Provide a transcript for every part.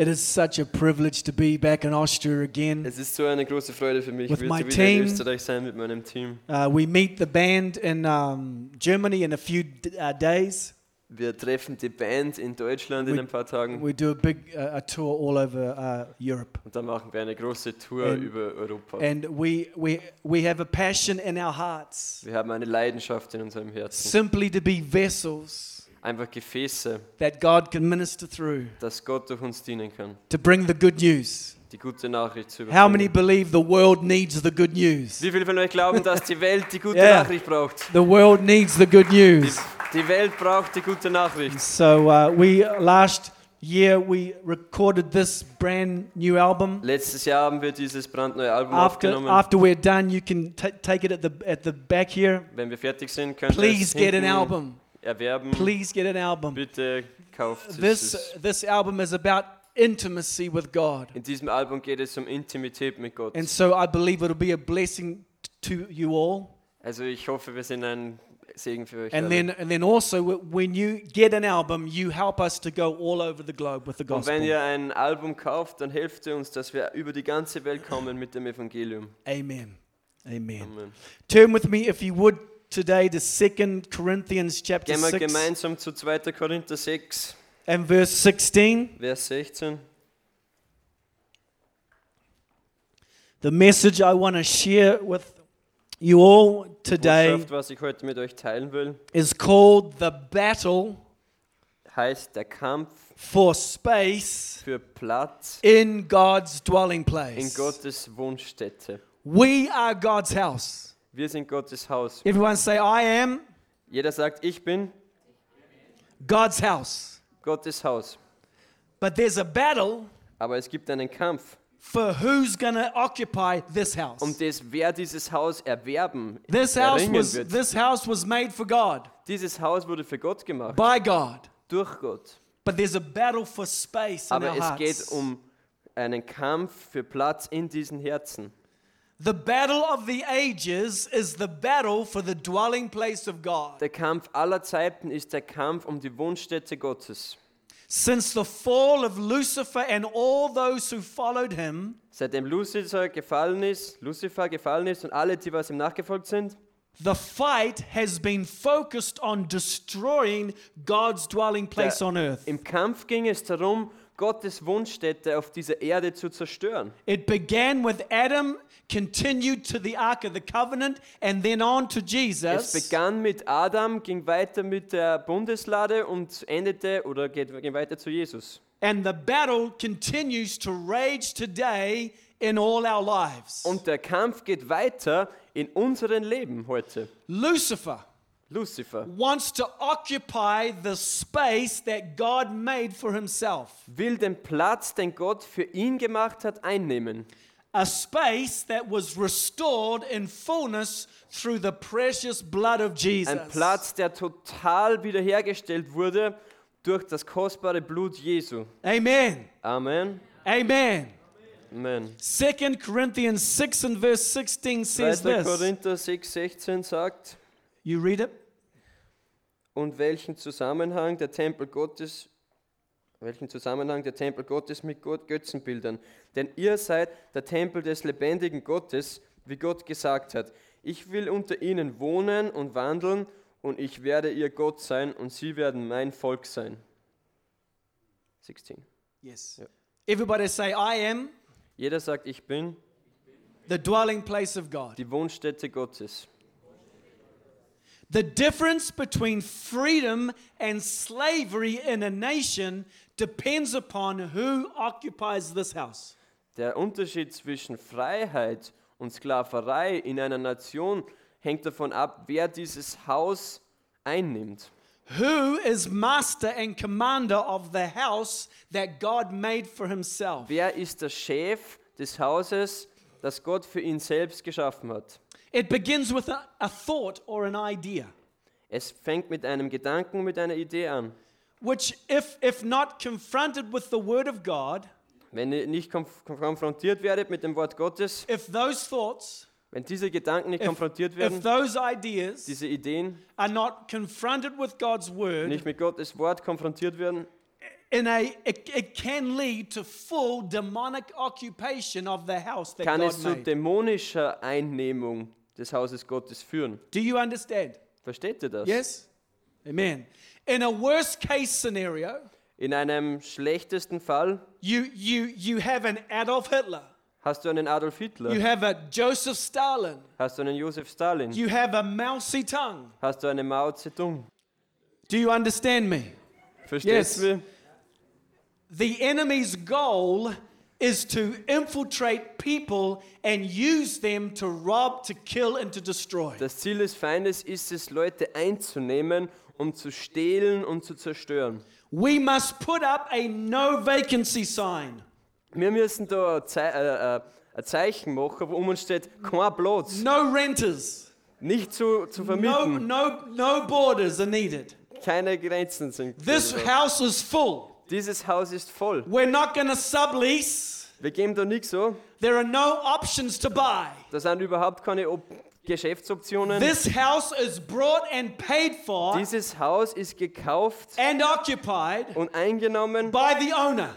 It is such a privilege to be back in Austria again. Es ist so eine große Freude für mich, With wieder my team. in Österreich sein mit meinem Team. Uh, we meet the band in um, Germany in a few uh, days. Wir treffen die Band in Deutschland in We- ein paar Tagen We do a big uh, a tour all over uh, Europe, und dann machen wir eine große Tour And- über Europa. and we we we have a passion in our hearts, Wir haben eine Leidenschaft in unserem Herzen. simply to be vessels Einfach Gefäße, that God can minister through dass Gott durch uns dienen kann. to bring the good news. Die gute Nachricht zu How many überbringen. believe the world needs the good news? Wie viele von euch glauben, dass die Welt die gute Yeah. Nachricht braucht? The world needs the good Die, news. die Welt braucht die gute Nachricht. So uh, we last year we recorded this brand new album. Letztes Jahr haben wir dieses brandneue Album After aufgenommen. after we're done, you can ta take it at the at the back here. Wenn wir fertig sind, könnt ihr Please get an album. Erwerben. Please get an album. Bitte kauft es. This Es- this album is about intimacy with God, In diesem Album geht es um Intimität mit Gott. and so I believe it'll be a blessing to you all. Also ich hoffe, wir sind ein Segen für euch. And alle. then and then also wh- when you get an album, you help us to go all over the globe with the Und wenn gospel. ihr ein Album kauft, dann helft ihr uns, dass wir über die ganze Welt kommen mit dem Evangelium. Amen. Amen. Amen. Turn with me, if you would, today to 2 Corinthians chapter Gehen wir 6 gemeinsam zu 2. Korinther 6, and verse 16. Vers 16. The message I want to share with you all today Botschaft, was ich heute mit euch teilen will, is called The Battle heißt der Kampf for Space für Platz in God's dwelling in place. Gottes Wohnstätte. We are God's house. Wir sind Gottes Haus. Everyone say, I am Jeder sagt, ich bin God's house. Gottes Haus. But there's a battle Aber es gibt einen Kampf for who's going to occupy this house. um das, wer dieses Haus erwerben, This house erringen was wird. this house was made for God Dieses Haus wurde für Gott gemacht, by God. durch Gott. But there's a battle for space in Aber our es hearts. geht um einen Kampf für Platz in diesen Herzen. The battle of the ages is the battle for the dwelling place of God. Der Kampf aller Zeiten ist der Kampf um die Wohnstätte Gottes. Since the fall of Lucifer and all those who followed him, Seitdem Lucifer gefallen ist, Lucifer gefallen ist und alle, die was ihm nachgefolgt sind, the fight has been focused on destroying God's dwelling place Der- on earth. im Kampf ging es darum, Gottes Wohnstätte auf dieser Erde zu zerstören. It began with Adam, continued to the Ark of the Covenant, and then on to Es Jesus. begann mit Adam, ging weiter mit der Bundeslade und endete oder geht, ging weiter zu Jesus. And the battle continues to rage today in all our lives. Und der Kampf geht weiter in unserem Leben heute. Lucifer Lucifer wants to occupy the space that God made for himself, will den Platz, den Gott für ihn gemacht hat, einnehmen. a space that was restored in fullness through the precious blood of Jesus. Ein Platz, der total wiederhergestellt wurde durch das kostbare Blut Jesu. Amen. Amen. Amen. Amen. 2 Corinthians 6 and verse 16 says 2. this. Korinther 6,16 sagt, You read it? und welchen Zusammenhang der Tempel Gottes, welchen Zusammenhang der Tempel Gottes mit Gott Götzenbildern? Denn ihr seid der Tempel des lebendigen Gottes, wie Gott gesagt hat. Ich will unter ihnen wohnen und wandeln und ich werde ihr Gott sein und sie werden mein Volk sein. 16. Yes. Yeah. Everybody say, I am Jeder sagt, ich bin the dwelling place of God. die Wohnstätte Gottes. The difference between freedom and slavery in a nation depends upon who occupies this house. Der Unterschied zwischen Freiheit und Sklaverei in einer Nation hängt davon ab, wer dieses Haus einnimmt. Who is master and commander of the house that God made for himself? Wer ist der Chef des Hauses, das Gott für ihn selbst geschaffen hat? It begins with a, a thought or an idea, Es fängt mit einem Gedanken, mit einer Idee an. which, if, if not confronted with the word of God, Wenn ihr nicht konf konfrontiert werdet mit dem Wort Gottes, if those thoughts, wenn diese Gedanken nicht if, konfrontiert if werden, those ideas diese Ideen are not confronted with God's word, nicht mit Gottes Wort konfrontiert werden, in a it, it can lead to full demonic occupation of the house that kann God es zu made. dämonischer Einnehmung des Hauses Gottes führen. Do you understand? Versteht ihr das? Yes? Amen. In a worst case scenario, In einem schlechtesten Fall you you you have an Adolf Hitler. hast du einen Adolf You Hitler, have a Joseph Stalin. hast du einen Josef Stalin, You have a Mao Zedong. hast du einen Mao Zedong. Do you understand me? Verstehst Yes. du? The enemy's goal is to infiltrate people and use them to rob, to kill, and to destroy. Das Ziel des Feindes ist es, Leute einzunehmen, um zu stehlen und zu zerstören. We must put up a no vacancy sign. Wir müssen da ein, Zei äh, äh, ein Zeichen machen, wo um uns steht, kein Platz, No renters. nicht zu, zu No, vermieten, no, no borders are needed. keine Grenzen sind. This house is full. Dieses Haus ist voll. We're not to sublease. Wir geben da nichts so. There are no options to buy. Da sind überhaupt keine Op Geschäftsoptionen. This house is brought and paid for Dieses Haus ist gekauft and occupied und eingenommen by the owner.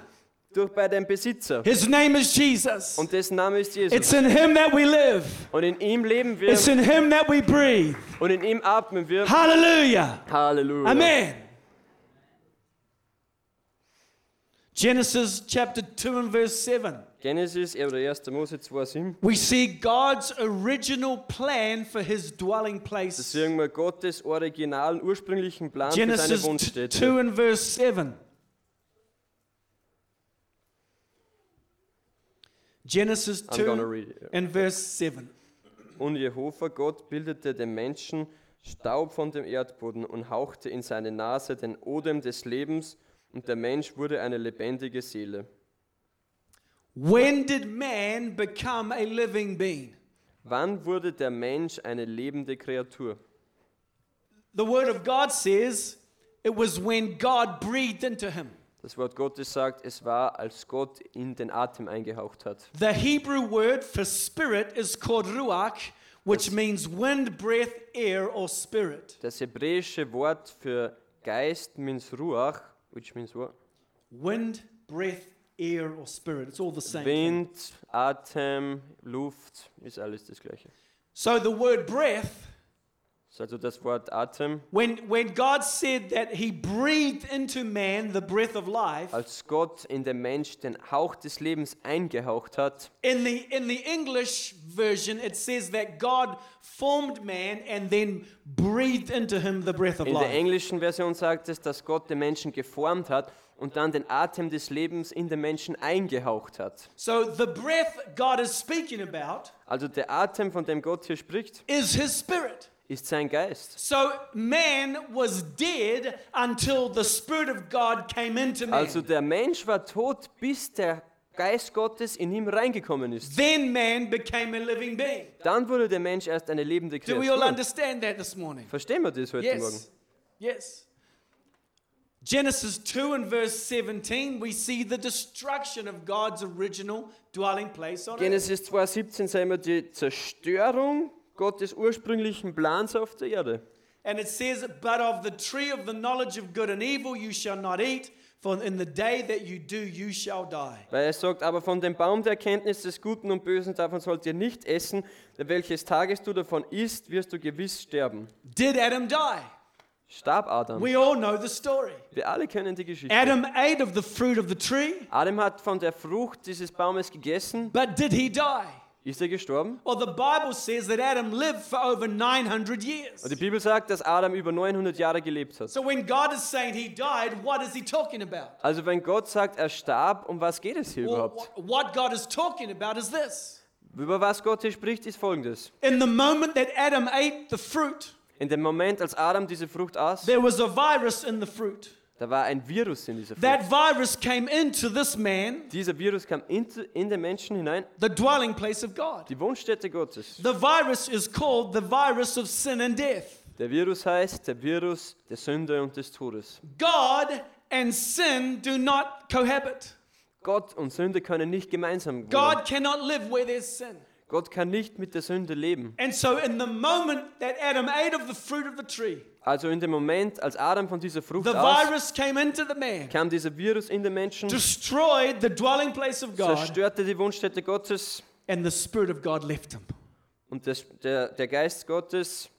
durch bei dem Besitzer. His name is Jesus. Und dessen Name ist Jesus. It's in him that we live. Und in ihm leben wir It's in him that we breathe. und in ihm atmen wir. Hallelujah. Halleluja. Amen. Genesis chapter 2 and verse 7. Genesis oder 1. Mose 2,7. We see God's original plan for his dwelling place. sehen wir Gottes originalen, ursprünglichen Plan für seine Genesis Wohnstätte. 2 and verse 7. Genesis I'm gonna 2 read it. and verse 7. Und Jehova Gott bildete dem Menschen Staub von dem Erdboden und hauchte in seine Nase den Odem des Lebens und der Mensch wurde eine lebendige Seele. When did man become a living being? Wann wurde der Mensch eine lebende Kreatur? The word of God says it was when God breathed into him. Das Wort Gottes sagt, es war, als Gott in den Atem eingehaucht hat. The Hebrew word for spirit is called ruach, which means wind, breath, air, or spirit. Das hebräische Wort für Geist means Ruach, which means what? Wind, breath, air, or spirit. It's all the same. thing. Wind, Atem, Luft, ist alles das gleiche. So the word breath, Also das Wort Atem, when, when God said that He breathed into man the breath of life, als Gott in den Mensch den Hauch des Lebens eingehaucht hat, in the, in the English version, it says that God formed man and then breathed into him the breath of in der life. englischen Version sagt es, dass Gott den Menschen geformt hat und dann den Atem des Lebens in den Menschen eingehaucht hat. So the breath God is speaking about Also der Atem, von dem Gott hier spricht, is His spirit. Ist sein Geist. So man was dead until the Spirit of God came into man. Also der Mensch war tot, bis der Geist Gottes in ihm reingekommen ist. then man became a living being. Dann wurde der Mensch erst eine lebende Do we all Kreatur. understand that this morning? Verstehen wir das heute Morgen? Yes. Yes. Genesis 2 and verse 17, we see the destruction of God's original dwelling place on. Genesis 2,17 sehen wir die Zerstörung Gottes ursprünglichen Plans auf der Erde. And it says, But of the tree of the knowledge of good and evil you shall not eat, for in the day that you do, you shall die. Weil er sagt, aber von dem Baum der Erkenntnis des Guten und Bösen, davon sollt ihr nicht essen, denn welches Tages du davon isst, wirst du gewiss sterben. Did Adam die? Starb Adam. We all know the story. Wir alle kennen die Geschichte. Adam ate of the fruit of the tree, Adam hat von der Frucht dieses Baumes gegessen. but did he die? Ist er gestorben? Well, the Bible says that Adam lived for over 900 years. Und die Bibel sagt, dass Adam über 900 Jahre gelebt hat. So when God is saying he died, what is he talking about? Also wenn Gott sagt, er starb, um was geht es hier Well, überhaupt? wh- what God is talking about is this. Über was Gott hier spricht, ist folgendes. In the moment that Adam ate the fruit, In dem Moment, als Adam diese Frucht aß, there was a virus in the fruit. Da war ein Virus in dieser Frucht. That virus came into this man, Dieser Virus kam in, in den Menschen hinein, the dwelling place of God. die Wohnstätte Gottes. The virus is called the virus of sin and death. Der Virus heißt der Virus der Sünde und des Todes. God and sin do not cohabit. Gott und Sünde können nicht gemeinsam wohnen. God cannot live where there's sin. Gott kann nicht mit der Sünde leben. And so, in the moment that Adam ate of the fruit of the tree, Also in dem Moment, als Adam von dieser Frucht the aß, virus came into the man, kam dieser Virus in den Menschen, destroyed the dwelling place of God, zerstörte die Wohnstätte Gottes and the Spirit of God left him. und das, der, der Geist Gottes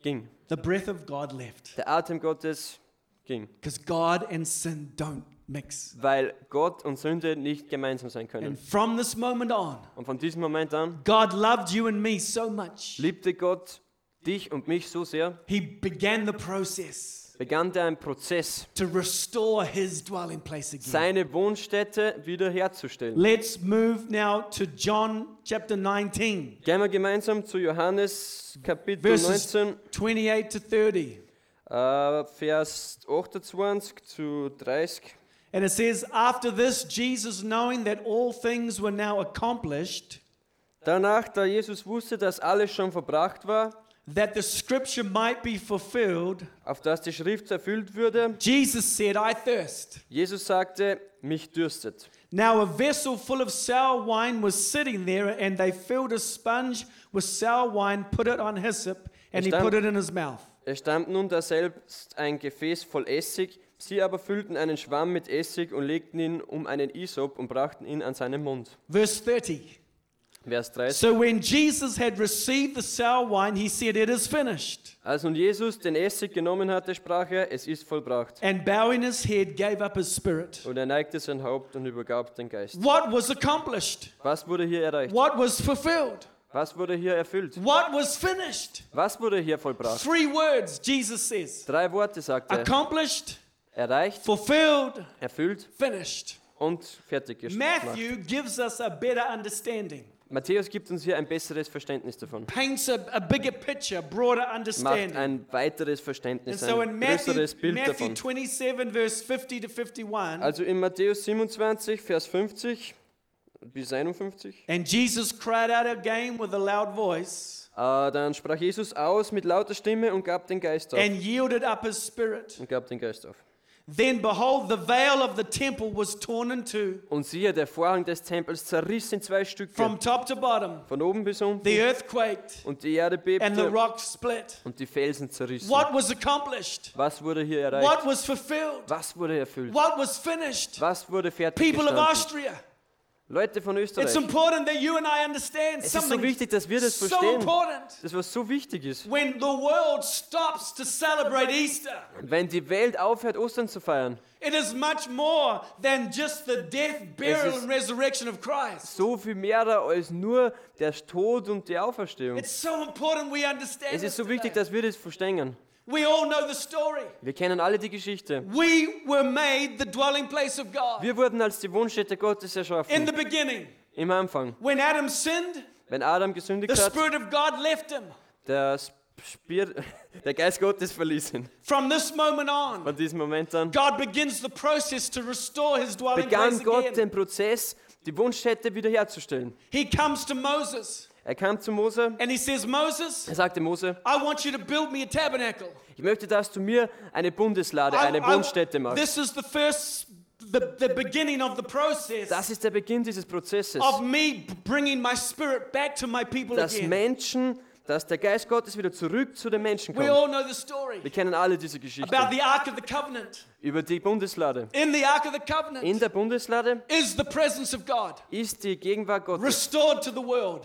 ging. The breath of God left. Der Atem Gottes ging. Because God and sin don't mix. Weil Gott und Sünde nicht gemeinsam sein können. And from this moment on, Und von diesem Moment an God loved you and me so much. liebte Gott dich und mich so sehr, He began the process begann der ein Prozess, to restore his dwelling place again. seine Wohnstätte wiederherzustellen. Let's move now to John chapter 19, Gehen wir gemeinsam zu Johannes Kapitel verses 19, 28 to 30. äh, Vers 28 zu 30. And it says, After this, Jesus, knowing that all things were now accomplished, Danach, da Jesus wusste, dass alles schon verbracht war, that the scripture might be fulfilled, auf das die Schrift erfüllt würde, Jesus said, I thirst. Jesus sagte, mich dürstet. Now a vessel full of sour wine was sitting there, and they filled a sponge with sour wine, put it on hyssop, and he Stand- put it in his mouth. Es stand nun daselbst ein Gefäß voll Essig, sie aber füllten einen Schwamm mit Essig und legten ihn um einen Isop und brachten ihn an seinen Mund. Verse 30. Vers 30. So when Jesus had received the sour wine, he said, It is finished. Als nun Jesus den Essig genommen hatte, sprach er, es ist vollbracht. And bowing his head, gave up his spirit. Und er neigte sein Haupt und übergab den Geist. What was accomplished? Was wurde hier erreicht? What was fulfilled? Was wurde hier erfüllt? What was finished? Was wurde hier vollbracht? Three words, Jesus says Drei Worte sagte er. accomplished, Erreicht, fulfilled, erfüllt finished. und fertig gemacht. Matthew gives us a better understanding, Matthäus gibt uns hier ein besseres Verständnis davon. paints a, a bigger picture, broader Macht understanding. ein weiteres Verständnis, so ein in Matthew, größeres Bild Matthew davon. 27, verse 50 to 51, Also in Matthäus 27, Vers 50 bis 51, and Jesus cried out again with a loud voice äh, dann sprach Jesus aus mit lauter Stimme und gab den Geist auf. and yielded up his spirit. Und gab den Geist auf. Then behold, the veil of the temple was torn in two Und siehe, der Vorhang des Tempels zerriss in zwei Stücke, from top to bottom. von oben bis unten, The earth quaked und die Erde bebte. and the rocks split. und die Felsen zerrissen. What was accomplished? Was wurde hier erreicht? What was fulfilled? Was wurde erfüllt? What was finished? Was wurde People of? Austria, Leute von it's Österreich, important that you and I understand es ist so something wichtig, dass wir das so verstehen, important. das was so wichtig ist. When the world stops to celebrate Easter, Wenn die Welt aufhört, Ostern zu feiern, it is much more than just the death, burial, ist- and resurrection of Christ. so viel mehr als nur der Tod und die Auferstehung. It's so important we understand Es ist so wichtig, dass wir das verstehen. We all know the story. Wir kennen alle die Geschichte. We were made the dwelling place of God Wir wurden als die Wohnstätte Gottes in erschaffen. the beginning. Im Anfang. When Adam sinned, Wenn Adam the gesündigt hat, Spirit of God left him. der, Spir der Geist Gottes verließ ihn. From this moment on, Von diesem Moment an God begins the process to restore his dwelling begann place Gott again. den Prozess, die Wohnstätte wiederherzustellen. He comes to Moses Er kam zu Mose, and he says, Moses, er sagte Mose, I want you to build me a tabernacle. ich möchte, dass du mir eine Bundeslade, eine I- Wohnstätte machst. this is the first, the, the beginning of the process Das ist der Beginn dieses Prozesses. of me bringing my spirit back to my people Dass again. Menschen, dass der Geist Gottes wieder zurück zu den Menschen We kommt. all know the story Wir kennen alle diese Geschichte. about the Ark of the Covenant. Über die Bundeslade. In the Ark of the In der Bundeslade is ist die Gegenwart Gottes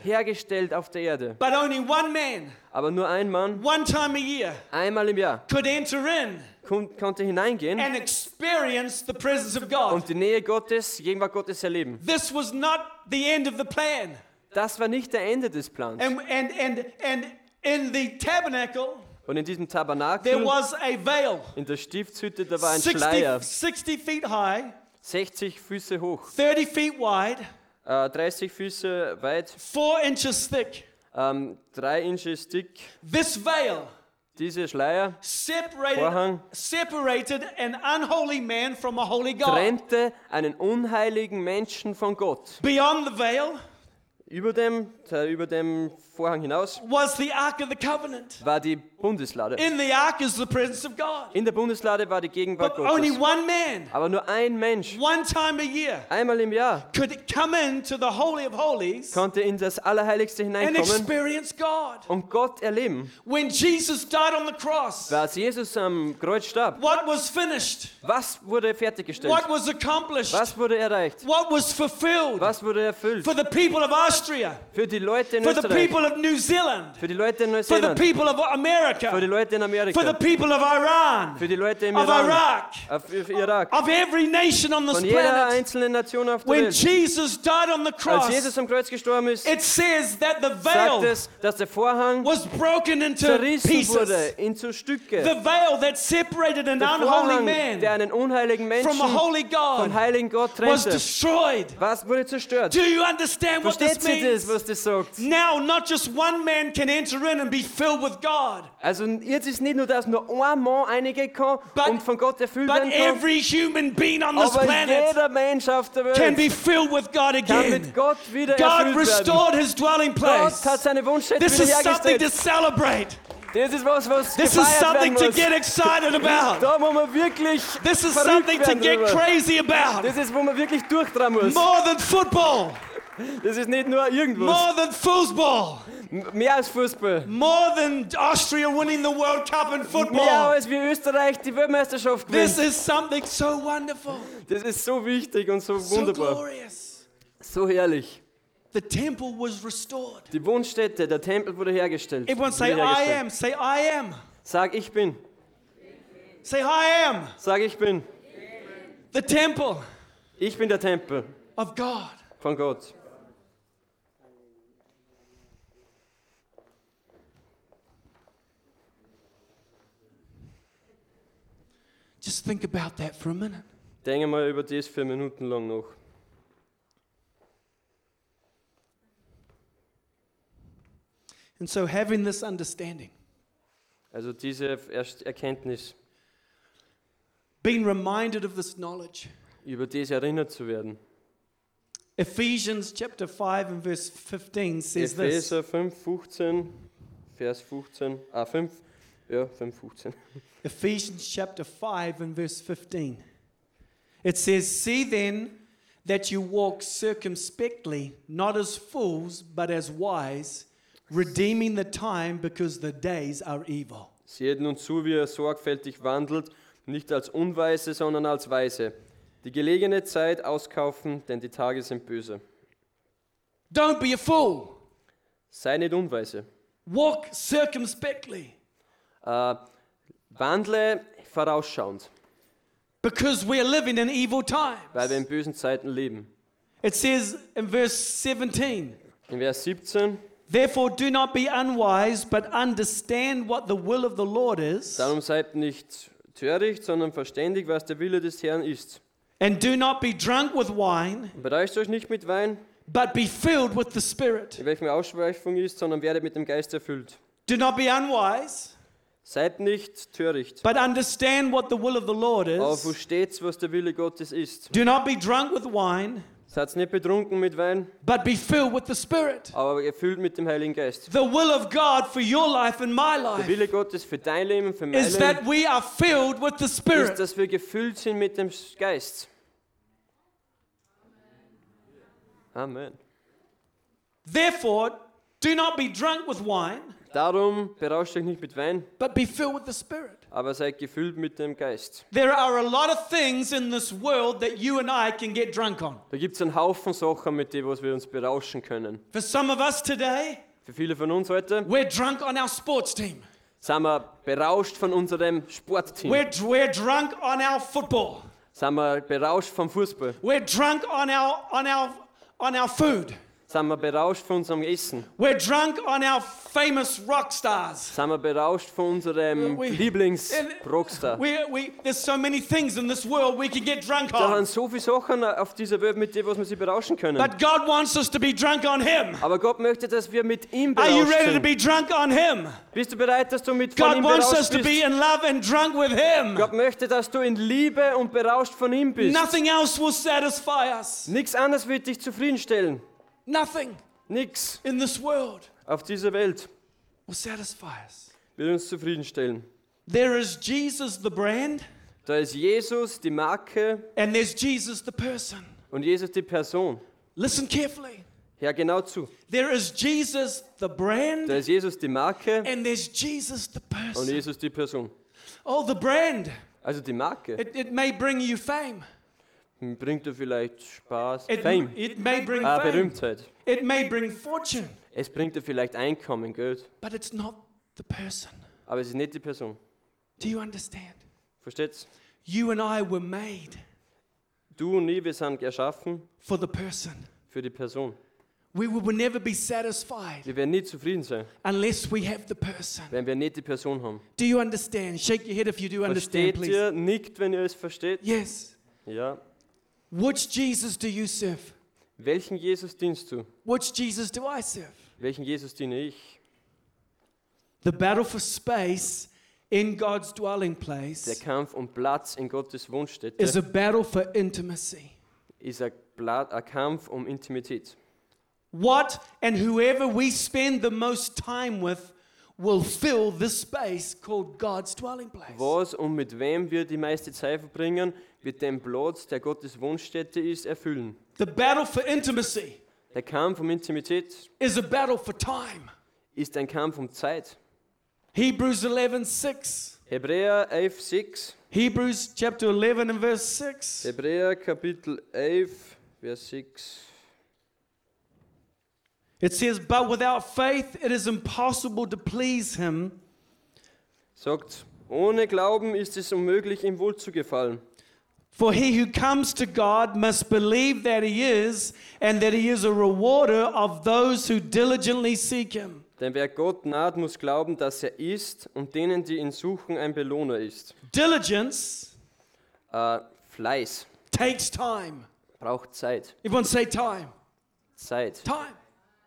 hergestellt auf der Erde. But only one man, Aber nur ein Mann, one time a year, einmal im Jahr, could enter in kon konnte hineingehen and experience the presence of God. und die Nähe Gottes, die Gegenwart Gottes erleben. This was not the end of the plan. Das war nicht der Ende des Plans. And, and, and, and in the tabernacle, Und in diesem there Tabernakel, was a veil in der Stiftshütte, da war ein Schleier, 60, 60 feet high, 60 Füße hoch, 30 feet wide, äh, 30 Füße weit, 4 inches thick. ähm, 3 Inches dick. This veil Diese Schleier separated, Vorhang. separated an unholy man from a holy God. trennte einen unheiligen Menschen von Gott. Beyond the veil Über dem, äh, über dem Vorhang hinaus was the Ark of the Covenant. war die Bundeslade. In the ark is the presence of God. In der Bundeslade war die Gegenwart But only Gottes. one man, Aber nur ein Mensch, one time a year, einmal im Jahr, could come into the Holy of Holies konnte in das Allerheiligste and hineinkommen experience God. und Gott erleben. When Jesus died on the cross, Als Jesus am Kreuz starb, what was finished? was wurde fertiggestellt? What was accomplished? Was wurde erreicht? What was fulfilled? Was wurde erfüllt? For the people of Austria, Für die Leute in for the Österreich, people of New Zealand, für die Leute in for the Neuseeland, people of für die Leute in for the people of Iran, für die Leute im of Iran, Iraq, auf für Irak, of every nation on this von jeder planet. einzelnen Nation auf der When Welt. Jesus died on the Als cross, Jesus am Kreuz gestorben ist, it says that the sagt veil es, dass der Vorhang was broken into zerrissen wurde pieces. in zu Stücke. The veil that separated an Der unholy Vorhang, man der einen unheiligen Menschen from a holy vom God heiligen Gott was destroyed. Was wurde zerstört? Do you understand what Versteht this sie das, means? was das sagt? Now, not just one man can enter in and be filled with God, Also jetzt ist nicht nur, dass nur ein Mann einige kann But- und von Gott erfüllt werden kann, every human being on this aber planet jeder Mensch auf der can be Welt filled with God kann again. mit Gott wieder God erfüllt werden. his dwelling Gott place. hat seine Wunschstätte This is something to celebrate. Das ist was, was This is something to get excited about. Da muss man wirklich This is something to get drüber. crazy about. Das ist, wo man wirklich durchdrehen muss. More than football, Das ist nicht nur irgendwas. more than football, Mehr als Fußball. more than Austria winning the World Cup in Mehr football. als wie Österreich die Weltmeisterschaft This gewinnt. is something so wonderful, Das ist so wichtig und so so wunderbar. glorious. So herrlich. The temple was restored. Die Wohnstätte, der Tempel wurde hergestellt. Everyone say, I Wiederhergestellt. am. Say, I am. Sag ich bin. Say, I am Sag ich bin. the temple Ich bin der Tempel of God. von Gott. Just think about that for a minute. Denke mal über das für Minuten lang noch. And so, having this understanding, Also diese Erkenntnis, being reminded of this knowledge, über das erinnert zu werden. Ephesians chapter 5 and verse 15 says this. Epheser 5, 15, Vers 15, ah 5, ja 5, 15. Ephesians chapter 5 and verse 15. It says, See then that you walk circumspectly, not as fools, but as wise, redeeming the time because the days are evil. Seht nun zu, wie er sorgfältig wandelt, nicht als Unweise, sondern als Weise. Die gelegene Zeit auskaufen, denn die Tage sind böse. Don't be a fool. Sei nicht unweise. Walk circumspectly Äh, wandle vorausschauend, because we're living in evil weil wir in times. bösen Zeiten leben. It says in verse 17, In Vers 17, Therefore do not be unwise, but understand what the will of the Lord is, darum seid nicht töricht, sondern verständig, was der Wille des Herrn ist. and do not be drunk with wine, Bereicht euch nicht mit Wein, but be filled with the Spirit. in welchem Ausschweifung ist, sondern werdet mit dem Geist erfüllt. Do not be unwise, Seid nicht töricht, but understand what the will of the Lord aber is. versteht's, was der Wille Gottes ist. Do not be drunk with wine, Seid nicht betrunken mit Wein, but be filled with the Spirit. aber erfüllt mit dem Heiligen Geist. The will of God for your life and my Der life Wille Gottes für dein Leben, für mein is that Leben, we are filled with the ist, Spirit. dass wir gefüllt sind mit dem Geist. Amen. Therefore, do not be drunk with wine, Darum berauscht euch nicht mit Wein, but be filled with the Spirit. aber seid gefüllt mit dem Geist. There are a lot of things in this world that you and I can get drunk on. Da gibt es einen Haufen Sachen, mit denen was wir uns berauschen können. For some of us today, Für viele von uns heute we're drunk on our sports team. sind wir berauscht von unserem Sportteam. We're, we're drunk on our football. Sind wir berauscht vom Fußball. We're drunk on our, on our, on our food. Sind wir berauscht von unserem Essen. We're drunk on our famous rock stars. Sind wir berauscht von unserem Lieblings-Rockstar. There's so many things in this world we can get drunk Da on. sind so viele Sachen auf dieser Welt, mit denen was wir sie berauschen können. But God wants us to be drunk on Him. Aber Gott möchte, dass wir mit ihm Are you berauscht ready to sind. be drunk on Him? Bist du bereit, dass du mit von God ihm wants us berauscht to be bist? in love and drunk with Him. Gott möchte, dass du in Liebe und berauscht von ihm bist. Nothing else will satisfy us. Nichts anderes wird dich zufriedenstellen. Nothing Nichts in this world auf dieser Welt will satisfy us. wird uns zufriedenstellen. There is Jesus the brand, Da ist Jesus die Marke and there's Jesus the person. und Jesus die Person. Listen carefully. Hör genau zu. There is Jesus the brand. Da ist Jesus die Marke and there's Jesus the person. und. Jesus die Person. Oh, the brand. Also die Marke It, it may bring you fame. Bringt dir vielleicht Spaß, It, Fame, it may bring ah. Berühmtheit. It may bring fortune, Es bringt dir vielleicht Einkommen, Geld, but it's not the person. aber es ist nicht die Person. Do you understand? Versteht's? You and I were made Du und ich, wir sind erschaffen for the person. für die Person. We will never be satisfied Wir werden nie zufrieden sein, unless we have the person. wenn wir nicht die Person haben. Do you understand? Shake your head if you do understand, Versteht please. ihr? Nickt, wenn ihr es versteht? Yes. Ja. Which Jesus do you serve? Welchen Jesus dienst du? Which Jesus do I serve? Welchen Jesus diene ich? The battle for space in God's dwelling place. Der Kampf um Platz in Gottes Wohnstätte is a battle for intimacy. ist ein Kampf um Intimität. What and whoever we spend the most time with will fill this space called God's dwelling place. Was und mit wem wir die meiste Zeit verbringen, wird den Platz, der Gottes Wohnstätte ist, erfüllen. The battle for intimacy Der Kampf um Intimität is a battle for time. ist ein Kampf um Zeit. Hebrews 11:6. Hebräer 11, 6. Hebrews chapter 11 and verse 6. Hebräer Kapitel 11, Vers 6. It says, But without faith it is impossible to please him. Sagt, ohne Glauben ist es unmöglich, ihm wohl zu gefallen. For he who comes to God must believe that he is, and that he is a rewarder of those who diligently seek him. Denn wer Gott naht, muss glauben, dass er ist und denen, die ihn suchen, ein Belohner ist. Diligence Äh, Fleiß takes time. braucht Zeit. Everyone say time. Zeit. Time.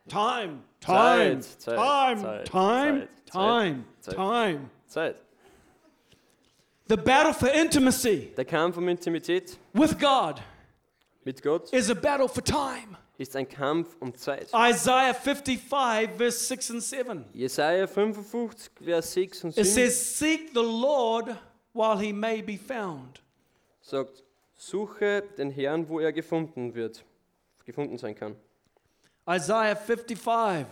Time. Time. Zeit, Time. Zeit, Time. Zeit, Time. Zeit. Time. Zeit. The battle for intimacy Der Kampf um Intimität with God mit Gott is a battle for time. ist ein Kampf um Zeit. Isaiah 55, verse 6 and 7. Jesaja 55, Vers 6 und It 7 says, Seek the Lord while he may be found. sagt, suche den Herrn, wo er gefunden wird, gefunden sein kann. Isaiah 55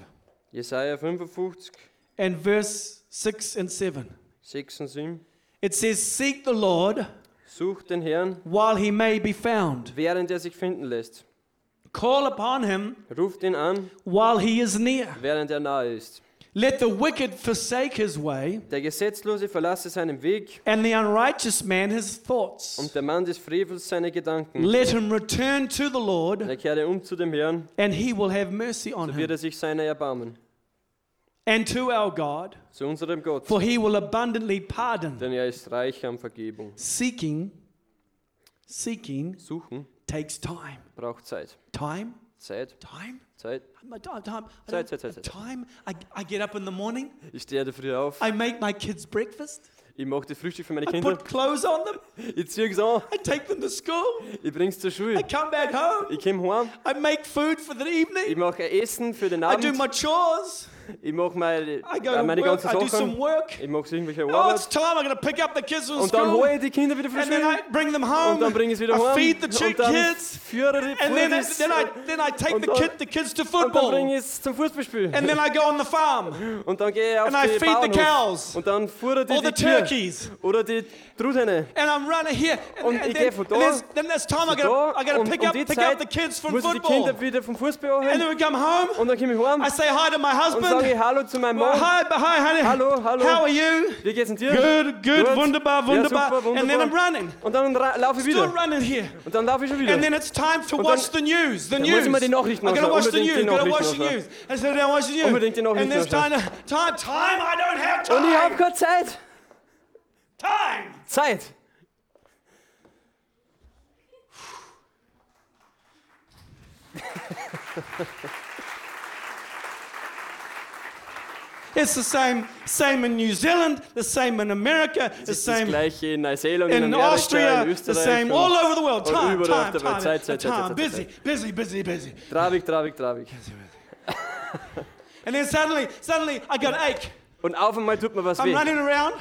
Jesaja 55, and verse 6 and 7. 6 und 7. It says, Seek the Lord den Herrn, while he may be found. während er sich finden lässt. Call upon him Ruft ihn an, while he is near. während er nahe ist. Let the wicked forsake his way, Der Gesetzlose verlasse seinen Weg and the unrighteous man his thoughts. und der Mann des Frevels seine Gedanken. Let him return to the Lord, Er kehre um zu dem Herrn, and he will have mercy on so wird him. er sich seiner erbarmen. And to our God, Zu unserem Gott, for he will abundantly pardon. denn er ist reich an Vergebung. Seeking, seeking Suchen takes time. braucht Zeit. Time, Zeit, time, Zeit. time, time. time. I Zeit, Zeit, Zeit, Zeit. Time. I, I get up in the morning. Ich stehe da früh er auf, I make my kids breakfast. ich mache das Frühstück für meine I Kinder, put clothes on them. ich ziehe es an, I take them to school. ich bringe es zur I come back home. ich komme heim, I make food for the evening. ich mache Essen für den I do my chores. Ich mache meine, I go äh, to meine work. ganzen do some Sachen, work. ich mache irgendwelche Oh, it's time. I'm going to pick up the kids from und dann school. hole ich die Kinder wieder von And then Schule I bring them und home. dann bringe ich es wieder I feed the und dann kids. führe ich And then, I, then, I, then I take Und the, kid, the kids to und dann football. bringe ich es zum Fußballspiel And then I go on the farm. und dann gehe ich auf And I die feed the cows. und dann ich Or the die turkeys. oder die Truthähne And I'm running here. And, Und and ich then, gehe von da then there's time I gotta, I gotta und pick, up, pick up the kids from ich die football. Kinder wieder vom Fußball And then we come home. und dann komme ich heim I say hi to my und sage. Hallo zu meinem Mann. hi, hi, honey. Hallo, hallo. How are you? Wie geht's dir? Good, good, Gut. wunderbar, Ja, wunderbar. super, And then I'm wunderbar. running. Und dann laufe ich Still wieder. running here. Und dann laufe ich schon wieder. And then it's time to watch the news. The news. muss ich mal die Nachrichten I gotta anschauen, watch the news. Gotta watch the news. I said, I watch the news. Unbedingt die Nachrichten And there's time, time, time. I don't have Und ich habe time. keine Zeit. Time. Zeit. It's the same, same in New Zealand, the same in America, the Das ist das same in Neuseeland, in in Amerika, Austria, in the same all over the world. Time, auf time, time, Zeit, Zeit, time. Busy, busy, busy, busy. Trabig, trabig, trabig. And then suddenly, suddenly I got an ache. Und auf einmal tut mir was I'm weh. running around.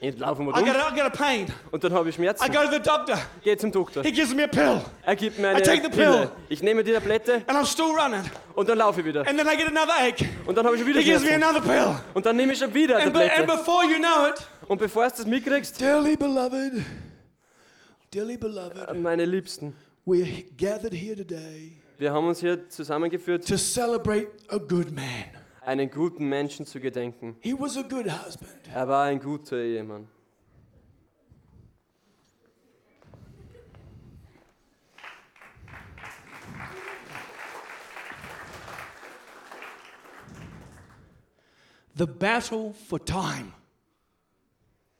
Ich laufe mal I got, I got a pain. und dann habe ich I Schmerzen. go to the doctor. Geh zum Doktor. He gives me a pill. Er gibt mir I eine take the Pille. pill. Ich nehme die Tablette And I'm still running. und dann laufe ich wieder. And then I get another ache. Und dann habe ich schon wieder He gives me Schmerzen. another pill. Und dann nehme ich schon wieder eine And, be- and Tablette. before you know it, Und bevor du das mitkriegst, Dearly beloved, dearly beloved, meine Liebsten, we're gathered here today wir haben uns hier zusammengeführt, to celebrate a good man. Einen guten Menschen zu gedenken. He was a good husband. Er war ein guter Ehemann. the battle for time,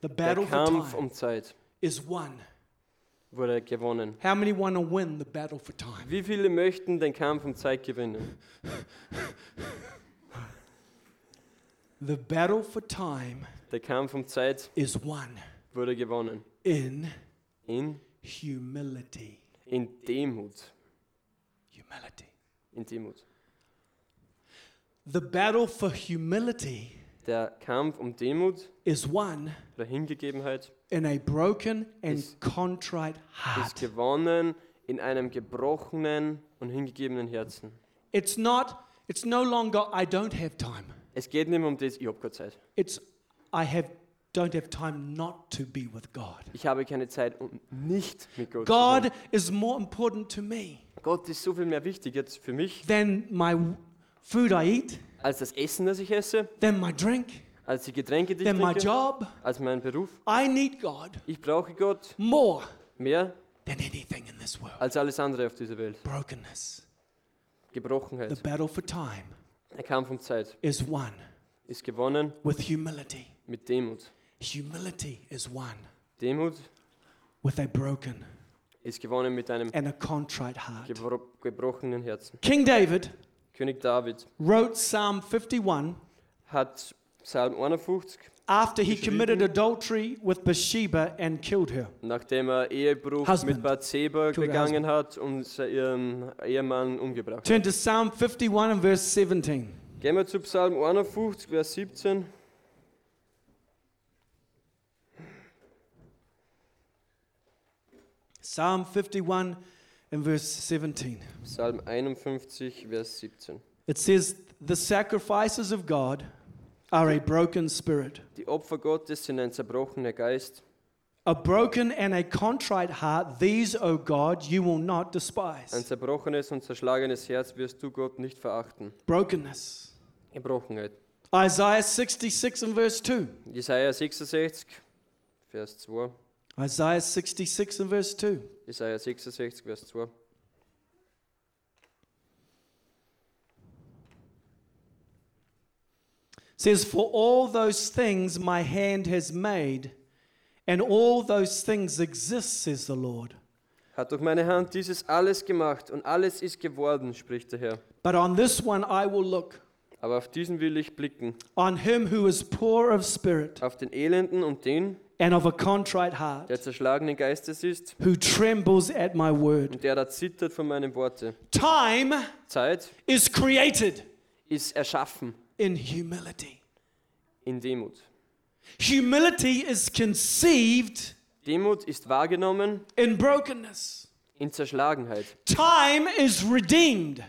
the Der battle for Kampf time um Zeit is won. wurde gewonnen. How many want to win the battle for time? Wie viele möchten den Kampf um Zeit gewinnen? The battle for time Der Kampf um Zeit is won wurde gewonnen. in In, humility. in Demut. Humility. In Demut. The battle for humility Der Kampf um Demut is won oder Hingegebenheit in a broken and Is- contrite ist heart. gewonnen in einem gebrochenen und hingegebenen Herzen. It's not, it's no longer I don't have time. Es geht nicht mehr um das, ich habe keine Zeit. It's I have don't have time not to be with God. Ich habe keine Zeit, um nicht mit Gott God zu is more important to me sein. Gott ist so viel mehr wichtig jetzt für mich, than my food I eat, als das Essen, das ich esse, than my drink, als die Getränke, die ich than my trinke, job. als mein Beruf. I need God Ich brauche Gott more mehr than anything in this world. als alles andere auf dieser Welt. Brokenness. The Gebrochenheit. battle for time Der Kampf um Zeit is won ist gewonnen with humility. mit Demut. Humility is won Demut with a broken ist gewonnen mit einem and a contrite heart. gebro gebrochenen Herzen. King David König David wrote Psalm 51 hat Psalm 51, after he committed adultery with Bathsheba and killed her. nachdem er Ehebruch Husband. mit Bathseba Killed begangen hat und ihren Ehemann umgebracht hat. Turn to Psalm 51 and verse 17. Gehen wir zu Psalm 51, Vers 17. Psalm 51 and verse 17. Psalm 51, Vers 17. It says, The sacrifices of God are a broken spirit, Die Opfer Gottes sind ein zerbrochener Geist, a broken and a contrite heart. These, O God, you will not ein despise. zerbrochenes und zerschlagenes Herz wirst du Gott nicht verachten. Brokenness. Gebrochenheit. Isaiah 66 and verse 2. Jesaja 66, Vers 2. Isaiah 66 and verse 2. Jesaja 66, Vers 2. says, For all those things my hand has made, and all those things exist, says the Lord. Hat durch meine Hand dieses alles gemacht und alles ist geworden, spricht der Herr. But on this one I will look, Aber auf diesen will ich blicken, on him who is poor of spirit auf den Elenden und den, and of a contrite heart, der zerschlagenen Geistes ist who trembles at my word. und der da zittert von meinem Worte. Time Zeit is created ist erschaffen in humility. in Demut. Humility is conceived Demut ist wahrgenommen in brokenness. in Zerschlagenheit. Time is redeemed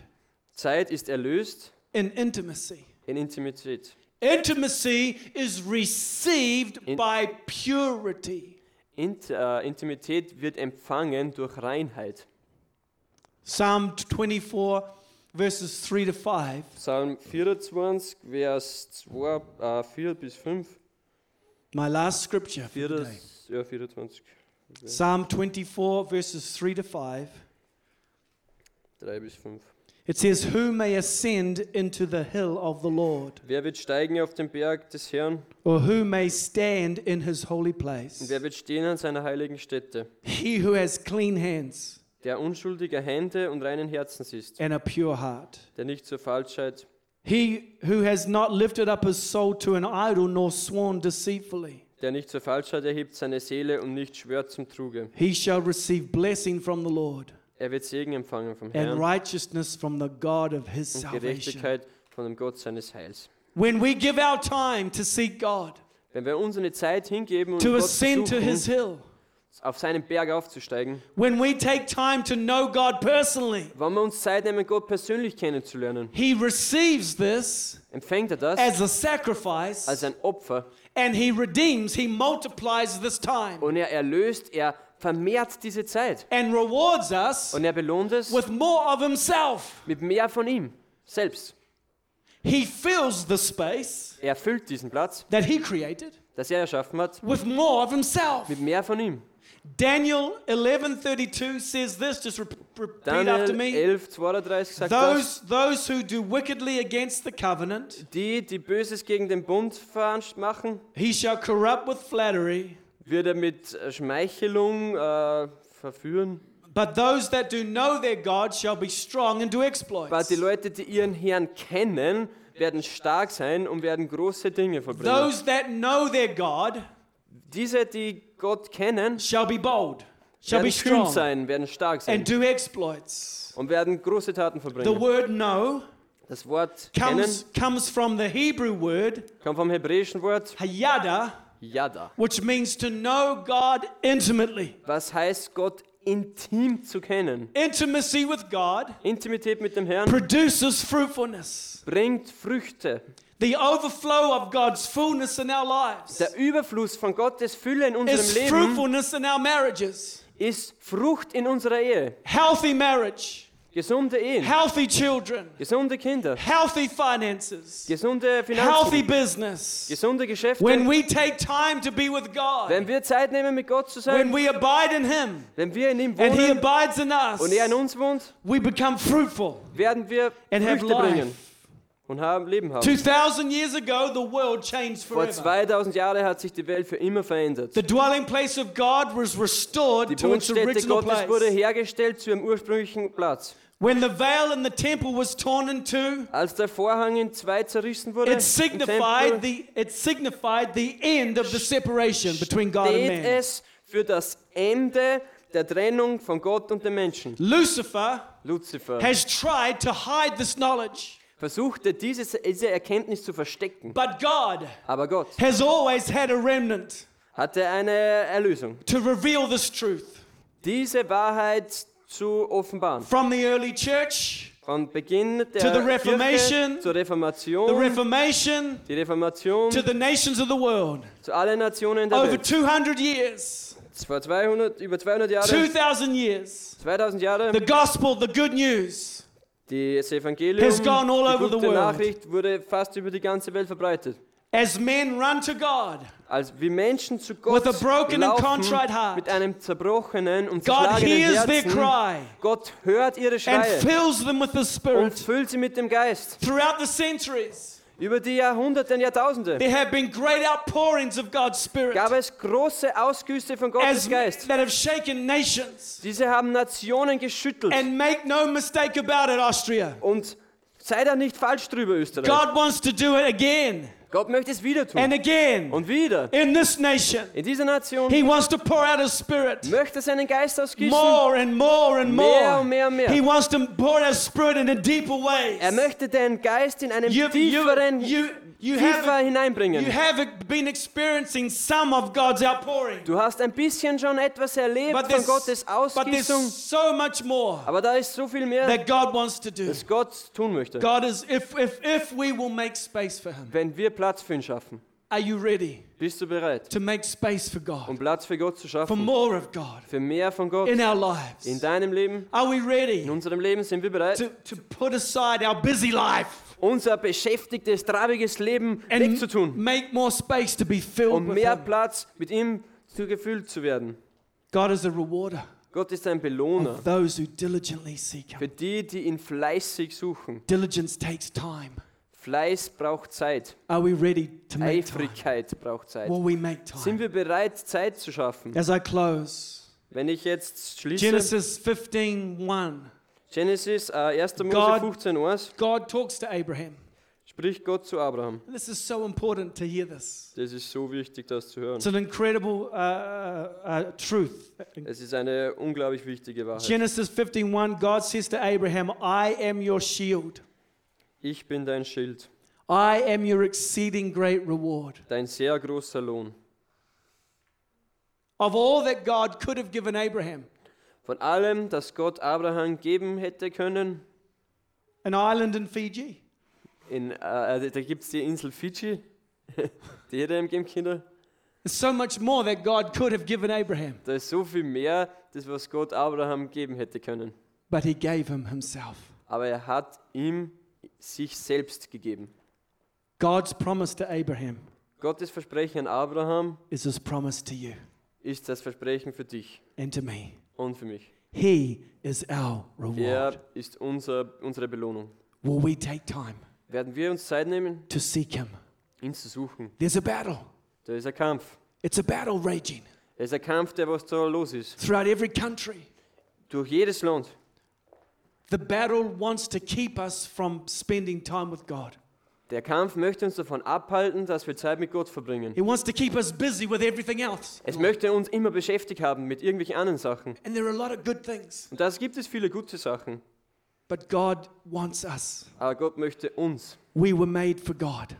Zeit ist erlöst in intimacy. in Intimität. Intimacy is received In- by purity. Int, äh, Intimität wird empfangen durch Reinheit. Psalm 24, verses 3 to 5. Psalm 24, Vers 2, äh, 4 bis 5. My last scripture for 4, today. ja, 24, Psalm 24, verses 3 to 5. 3 bis 5. It says, Who may ascend into the hill of the Lord? Wer wird steigen auf den Berg des Herrn Or who may stand in his holy und place? wer wird stehen an seiner heiligen Stätte? He who has clean hands Der unschuldiger Hände und reinen Herzens ist, and a pure heart. der nicht zur Falschheit, He who has not lifted up his soul to an idol nor sworn deceitfully. der nicht zur Falschheit erhebt seine Seele und nicht schwört zum Truge. He shall receive blessing from the Lord Er wird Segen empfangen vom and Herrn righteousness from the God of his und salvation. Gerechtigkeit von dem Gott seines Heils. when we give our time to seek God, Wenn wir uns eine Zeit hingeben, um to Gott ascend to His hill, auf seinen Berg aufzusteigen, when we take time to know God personally, wenn wir uns Zeit nehmen, Gott persönlich kennenzulernen, He receives this empfängt er das as a sacrifice als ein Opfer and He redeems, He multiplies this time und er erlöst, er vermehrt diese Zeit and rewards us und er belohnt es with more of Himself. mit mehr von ihm selbst. He fills the space Er füllt diesen Platz, that He created das er erschaffen hat, with more of Himself. mit mehr von ihm. Daniel 11:32 says this just rep- repeat after Daniel me 11, 32 sagt das. those those who do wickedly against the covenant Die, die Böses gegen den Bund machen, he shall corrupt with flattery wird er mit äh, Schmeichelung äh, verführen. but those that do know their God shall be strong and do Aber exploits die Leute, die ihren Herrn kennen, werden stark sein und werden große Dinge vollbringen. those that know their God Diese, die Gott kennen, shall be bold shall werden be strong sein, werden stark sein and do exploits und werden große Taten the vollbringen. word know Das Wort kennen comes comes from the Hebrew word kommt vom hebräischen Wort hayada Yada. which means to know God intimately Was heißt Gott intim zu kennen? intimacy with God Intimität mit dem Herrn produces fruitfulness. bringt Früchte. The overflow of God's fullness in our lives Der Überfluss von Gottes Fülle in unserem is Leben fruitfulness in our marriages. ist Frucht in unserer Ehe. Healthy marriage, Gesunde Ehen, healthy children, gesunde Kinder, healthy finances, gesunde healthy Finanzen, business. gesunde Geschäfte. When we take time to be with Wenn God, wir Zeit nehmen, mit Gott zu when sein, we abide in Him wenn wir in ihm and He wohnen abides in us, und er in uns wohnt, we become fruitful werden wir Früchte bringen und haben Leben haben. 2,000 years ago, the world changed Vor forever. 2000 Jahren hat sich die Welt für immer verändert. The dwelling place of God was Die restored to its Wohnstätte original Gottes wurde place. hergestellt zu ihrem ursprünglichen Platz. When the veil in the temple was torn in two, Als der Vorhang in zwei zerrissen wurde, it signified the it signified the end of the separation between God and man. es für das Ende der Trennung von Gott und dem Menschen. Lucifer Luzifer has tried to hide this knowledge, versuchte dieses, diese Erkenntnis zu verstecken, but God aber Gott has always had a remnant hatte eine Erlösung. to reveal this truth. Diese Wahrheit zu offenbaren. From the early church, Von Beginn der To the Reformation, Kirche zur the Reformation, Reformation, die Reformation to the nations of the world. zu allen Nationen der Over Welt. 200 years, Vor 200, über 200 Jahre, 2,000 years, 2000 Jahre, the gospel, the good news, das Evangelium, has gone all die over the gute world. Wurde fast über die ganze Welt verbreitet. as men run to God. Als wie Menschen zu Gott With a broken and laufen, contrite heart. mit einem zerbrochenen und God hears their Herzen. cry Gott hört ihre and Schreie fills them with the und Spirit. füllt sie mit dem Geist. Throughout the centuries, Über die Jahrhunderte und Jahrtausende there have been great outpourings of God's Spirit gab es große Ausgüsse von Gottes as, Geist. that have shaken nations. Diese haben Nationen geschüttelt. And make no mistake about it, Austria. Und sei da nicht falsch drüber, Österreich. God wants to do it again Gott möchte es wieder tun. and again Und wieder. in this nation. In dieser Nation He wants to pour out His Spirit möchte er seinen Geist ausgießen. more and more and Mehr more. und mehr und mehr. He wants to pour out His Spirit in a deeper way. Er möchte den Geist in einem you, tieferen, you, you, tiefer haven't, hineinbringen. you haven't been experiencing some of God's outpouring. Du hast ein bisschen schon etwas erlebt von Gottes but there's Ausgießung, so much more aber da ist so viel mehr, that God wants to do. das Gott tun möchte, God is, if, if, if we will make space for Him, wenn wir Platz für ihn schaffen. are you ready Bist du bereit, to make space for God. um Platz für Gott zu schaffen. for more of God Für mehr von Gott in our lives. in deinem Leben, Are we ready? in unserem Leben sind wir bereit, to, to put aside our busy life unser beschäftigtes, trabiges Leben and wegzutun, make more space to be filled with mehr? Platz mit ihm zu gefüllt zu werden? God is a rewarder Gott ist ein Belohner of those who diligently seek Him. für die, die ihn fleißig suchen. Diligence takes time. Fleiß braucht Zeit, Are we ready to make time? Eifrigkeit braucht Zeit. Will we make Sind time? wir bereit, Zeit zu schaffen? As I close, Wenn ich jetzt schließe, Genesis 15 Genesis äh, 1. Mose God- 15 1, God talks to Abraham. spricht Gott zu Abraham. This is so important to hear this. Das ist so wichtig, das zu hören. It's an incredible uh, uh, truth. Es ist eine unglaublich wichtige Wahrheit. Genesis 15:1 God says to Abraham, "I am your shield. Ich bin dein Schild. I am your exceeding great reward. dein sehr großer Lohn. Of all that God could have given Abraham, Von allem, das Gott Abraham geben hätte können, an island in Fiji, in, äh, da gibt es die Insel Fidschi, die hätte ihm geben können. there's so much more that God could have given Abraham, Da ist so viel mehr, das was Gott Abraham geben hätte können. but he gave him himself. Aber er hat ihm sich selbst gegeben. God's promise to Abraham Gottes Versprechen an Abraham is his promise to you ist das Versprechen für dich and to me. Und für mich. He is our reward. Er ist unser, unsere Belohnung. Will we take time Werden wir uns Zeit nehmen, to seek him? ihn zu suchen? There's a battle. Da ist ein Kampf. It's a battle raging Es ist ein Kampf, der was da los ist. throughout every country. Durch jedes Land. The battle wants to keep us from spending time with God. Der Kampf möchte uns davon abhalten, dass wir Zeit mit Gott verbringen. He wants to keep us busy with everything else. Es möchte uns immer beschäftigt haben mit irgendwelchen anderen Sachen. And there are a lot of good things. Und das gibt es viele gute Sachen. But God wants us. Aber Gott möchte uns. We were made for God.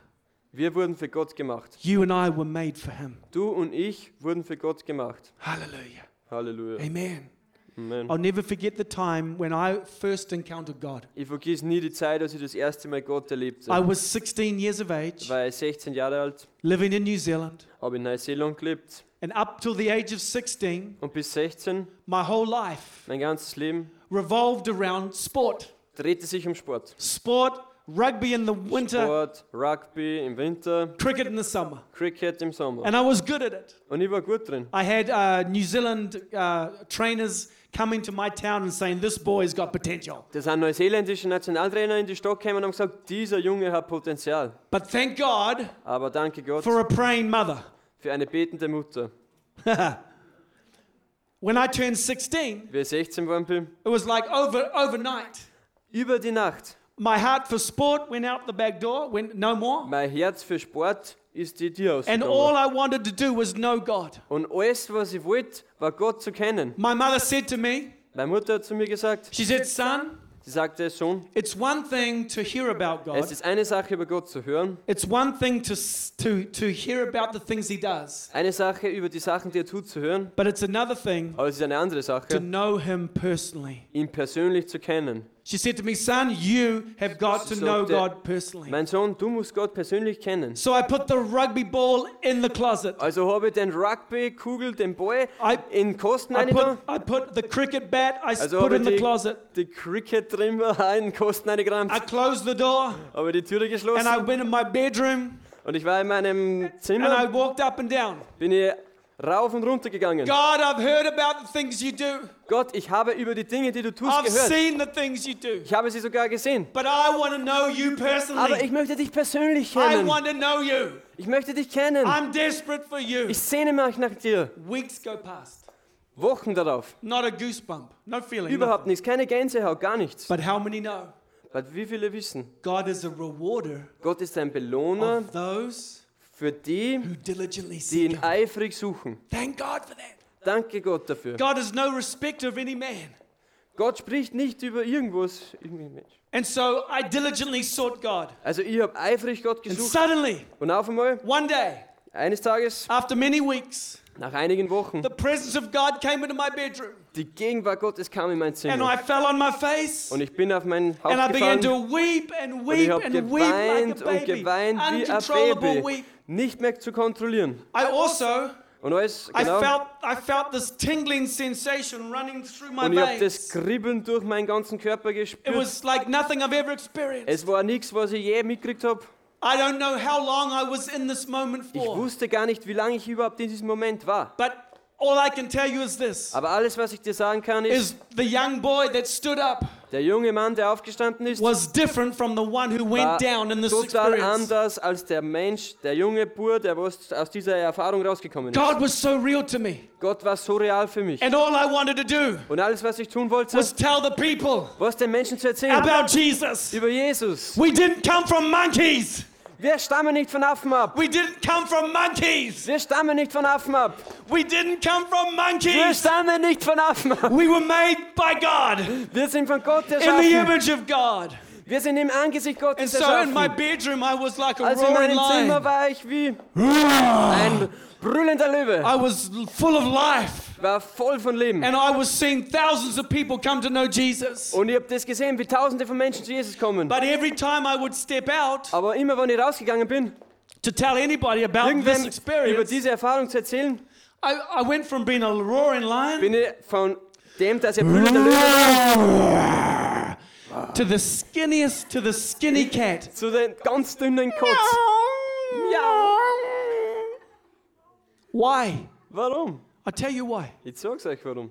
Wir wurden für Gott gemacht. You and I were made for Him. Du und ich wurden für Gott gemacht. Hallelujah. Halleluja. Amen. Amen. I'll never forget the time when I first encountered God. Ich vergiss nie die Zeit, als ich das erste Mal Gott erlebte. I was 16 years of age, war ich 16 Jahre alt, living in New Zealand. habe in Neuseeland gelebt And up till the age of 16, und bis 16, my whole life mein ganzes Leben, revolved around sport. drehte sich um Sport. Sport, rugby in the winter, Sport, Rugby im Winter, cricket in the summer. Cricket im Sommer. And I was good at it. Und ich war gut drin. I had uh, New Zealand uh, trainers coming to my town and saying, This boy's got potential. Da sind neuseeländische Nationaltrainer in die Stadt gekommen und haben gesagt, dieser Junge hat Potenzial. But thank God Aber danke Gott for a praying mother. für eine betende Mutter. When I turned 16, Wie ich 16 geworden bin, it was like over, overnight. über die Nacht, My heart for sport went out the back door, went no more. mein Herz für Sport ist die Tür And all. I wanted to do was know God. Und alles, was ich wollte, war Gott zu kennen. My mother said to me, Meine Mutter hat zu mir gesagt, She said, Son, sie sagte, Sohn, it's one thing to hear about es God. ist eine Sache über Gott zu hören, It's one thing to, to, to hear about the things He does. eine Sache über die Sachen, die er tut, zu hören, But it's another thing aber es ist eine andere to Sache, know Him personally. ihn persönlich zu kennen. She said to me, Son, you have got to know God personally. Mein Sohn, du musst Gott persönlich kennen. So I put the rugby ball in the closet. Also habe ich den Rugby-Kugel, den Ball, I, in Kosten I, put, I put the cricket bat, I Also put in the die- closet. die Cricket-Trimmer in den Kosten reingerammt, I closed the door habe die Türe and I geschlossen went in my bedroom und ich war in meinem and I Zimmer, walked up and down. bin ich rauf und runter gegangen. God, I've heard about the things you do. Gott, ich habe über die Dinge, die du tust, I've gehört. seen the things you do. Ich habe sie sogar gesehen. But I want to know you Aber personally. ich möchte dich persönlich I kennen. want to know you. Ich möchte dich kennen. I'm desperate for you. Ich sehne mich nach dir. Weeks go past. Wochen darauf. Not a goosebump. No feeling. Überhaupt nichts. Keine Gänsehaut, gar nichts. But how many know? Aber wie viele wissen? God is a rewarder Gott ist ein Belohner of those für die, die ihn eifrig suchen. Thank God for that. Danke Gott dafür. God is no respecter of any man. Gott spricht nicht über irgendwas. Mensch. And so I diligently sought God. Also ich habe eifrig Gott And gesucht. suddenly, Und auf einmal, one day, eines Tages, after many weeks, nach einigen Wochen, the presence of God came into my bedroom. die Gegenwart Gottes kam in mein And Zimmer. I fell on my face. Und ich bin auf mein And I Haupt began gefallen. to weep and Und ich weep and weep like geweint a und baby. geweint wie ein Baby. weep. Nicht mehr zu kontrollieren. I also, Und alles, I genau. felt, I felt this tingling sensation running through my Und ich habe das. Kribbeln durch meinen ganzen Körper It gespürt. was like nothing I've ever experienced. Es war nichts, was ich je mitgekriegt habe. I don't know how long I was in this moment Ich for. wusste gar nicht, wie lange ich überhaupt in diesem Moment war. But all I can tell you is this Aber alles, was ich dir sagen kann, ist, is the young boy that stood up der junge Mann, der aufgestanden ist, was different from the one who went down in this total experience. anders als der Mensch, der junge Bur, der aus dieser Erfahrung rausgekommen ist. God was so real to me. Gott war so real für mich. And all I wanted to do Und alles, was ich tun wollte, was tell the people was den Menschen zu erzählen about Jesus. über Jesus. We didn't come from monkeys. Wir stammen nicht von Affen ab. We didn't come from monkeys. Wir stammen nicht von Affen ab. We didn't come from Wir monkeys. stammen nicht von Affen ab. We were made by God Wir sind von Gott in the image of God. Wir sind im Angesicht And Gottes so in my erschaffen. bedroom, I was like a Also in roaring meinem Zimmer lion. war ich wie ein brüllender Löwe. I was full of life. War voll von Leben. And I was seeing thousands of people come to know Jesus. Und ich habe das gesehen, wie tausende von Menschen zu Jesus kommen. But every time I would step out Aber immer, wenn ich rausgegangen bin, to tell anybody about this irgendwem über experience, diese Erfahrung zu erzählen, I, I went from being a roaring lion bin ich von dem, dass er brüllender Löwe war, to the skinniest, to the skinny cat. zu den ganz dünnen Kotz. Ja. Why? Warum? I'll tell you why. Ich sag's euch warum.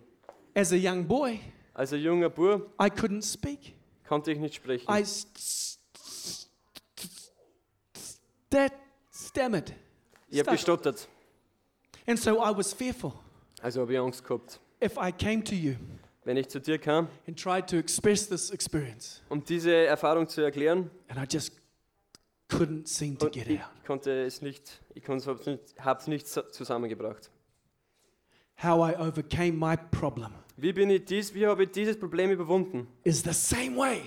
As a young boy, Als ein junger Bub I couldn't speak. konnte ich nicht sprechen. I that stammered. Ich habe gestottert. And so I was fearful. Also habe ich Angst gehabt. If I came to you Wenn ich zu dir kam, and tried to express this experience, um diese Erfahrung zu erklären, and I just couldn't seem to und get ich out. konnte es nicht, ich konnte es nicht, hab's nicht zu- zusammengebracht. How I overcame my problem Wie bin ich dies, wie habe ich dieses Problem überwunden? is the same way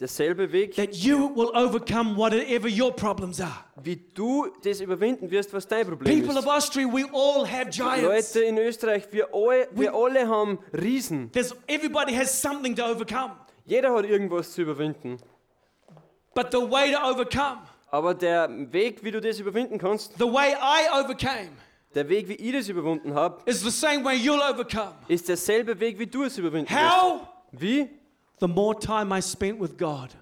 Derselbe Weg, that you will overcome whatever your problems are. wie du das überwinden wirst, was dein Problem People of ist. Austria, we all have giants. Leute in Österreich, wir alle, wir alle haben Riesen. There's, everybody has something to overcome. Jeder hat irgendwas zu überwinden. But the way to overcome, Aber der Weg, wie du das überwinden kannst, the way I overcame, der Weg, wie ich das überwunden habe, is the same way you'll overcome. ist derselbe Weg, wie du es überwinden wirst. How? Wie? The more time I spent with God,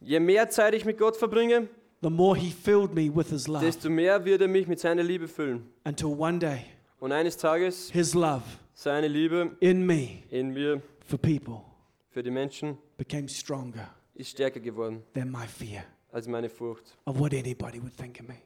Je mehr Zeit ich mit Gott verbringe, the more He filled me with His love. desto mehr wird er mich mit seiner Liebe füllen. Until one day, Und eines Tages His love seine Liebe in me in mir for people für die Menschen became stronger ist stärker geworden than my fear als meine Furcht. of what anybody would think of me.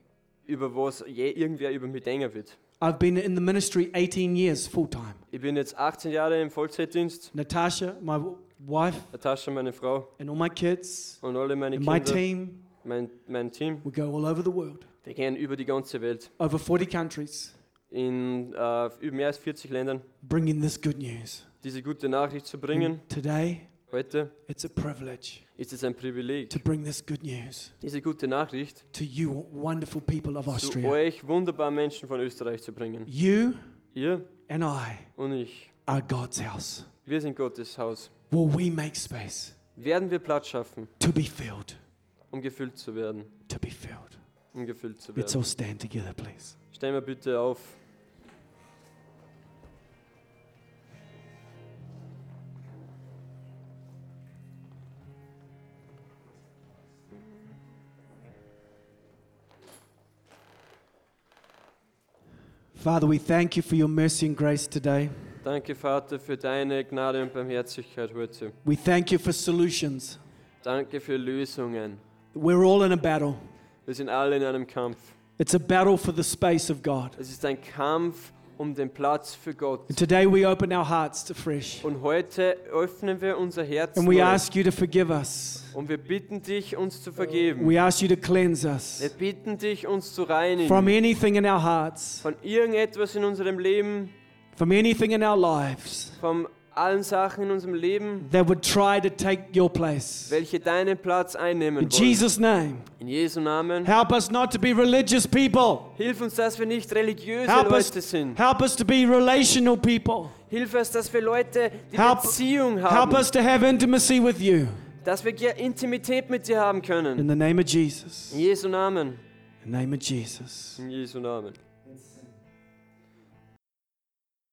Über was je irgendwer über mich denken wird. I've been in the ministry 18 years full time. Ich bin jetzt 18 Jahre im Vollzeitdienst. Natasha, my wife, Natascha, meine Frau and all my kids, und alle meine and my Kinder, team, mein, mein Team, we go all over the world, wir gehen über die ganze Welt. over 40 countries, In äh, mehr als 40 Ländern bringing this good news. diese gute Nachricht zu bringen. Today, Heute it's a privilege ist es ein Privileg, to bring this good news diese gute Nachricht to you, wonderful people of zu Austria. euch wunderbaren Menschen von Österreich zu bringen. You Ihr and I und ich, are God's house. wir sind Gottes Haus. Will we make space Werden wir Platz schaffen, to be filled? um gefüllt zu werden, To be filled. um gefüllt zu werden. Let's all stand together, please. Stehen wir bitte auf. Father, we thank you for your mercy and grace today. Danke, Vater, für deine Gnade und Barmherzigkeit heute. We thank you for solutions. Danke für Lösungen. We're all in a battle. Wir sind alle in einem Kampf. It's a battle for the space of God. Es ist ein Kampf um den Platz für Gott. And today we open our hearts to fresh. Und heute öffnen wir unser Herz And we neu. ask you to forgive us. und wir bitten dich, uns zu vergeben. We ask you to cleanse us Wir bitten dich, uns zu from reinigen anything in our hearts, von irgendetwas in unserem Leben, from anything in our lives von allen Sachen in unserem Leben, that would try to take your place. welche deinen Platz einnehmen In wollen. Jesus' name, In Jesu Namen. help us not to be religious people. Hilf uns, dass wir nicht religiöse Help us, Leute sind. help us to be relational people. Hilf uns, dass wir Leute die Help- Beziehung Help haben, us to have intimacy with you. dass wir Ge- Intimität mit dir haben können. In the name of Jesus. In Jesu Namen. In the name of Jesus. In Jesu Namen.